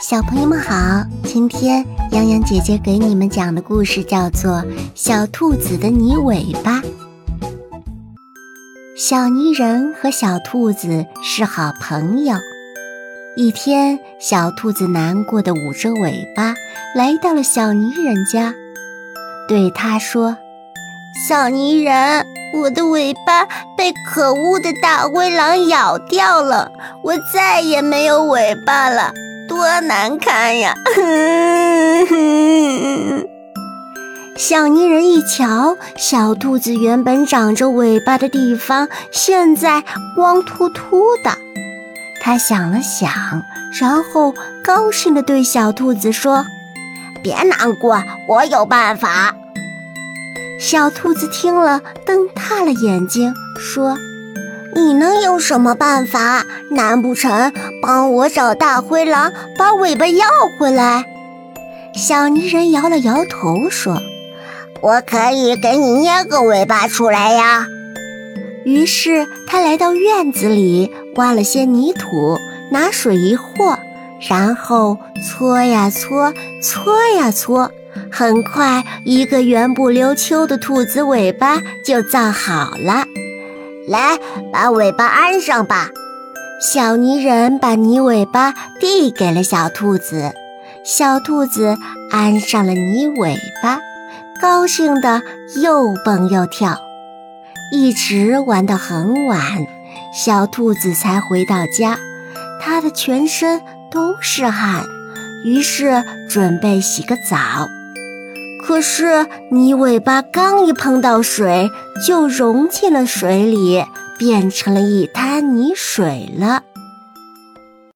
小朋友们好，今天洋洋姐姐给你们讲的故事叫做《小兔子的泥尾巴》。小泥人和小兔子是好朋友。一天，小兔子难过的捂着尾巴来到了小泥人家，对他说：“小泥人，我的尾巴被可恶的大灰狼咬掉了，我再也没有尾巴了。”多难看呀！小泥人一瞧，小兔子原本长着尾巴的地方，现在光秃秃的。他想了想，然后高兴地对小兔子说：“别难过，我有办法。”小兔子听了，瞪大了眼睛说。你能有什么办法？难不成帮我找大灰狼，把尾巴要回来？小泥人摇了摇头说：“我可以给你捏个尾巴出来呀。”于是他来到院子里，挖了些泥土，拿水一和，然后搓呀搓，搓呀搓，很快一个圆不溜秋的兔子尾巴就造好了。来，把尾巴安上吧。小泥人把泥尾巴递给了小兔子，小兔子安上了泥尾巴，高兴的又蹦又跳，一直玩到很晚，小兔子才回到家。它的全身都是汗，于是准备洗个澡。可是泥尾巴刚一碰到水，就融进了水里，变成了一滩泥水了。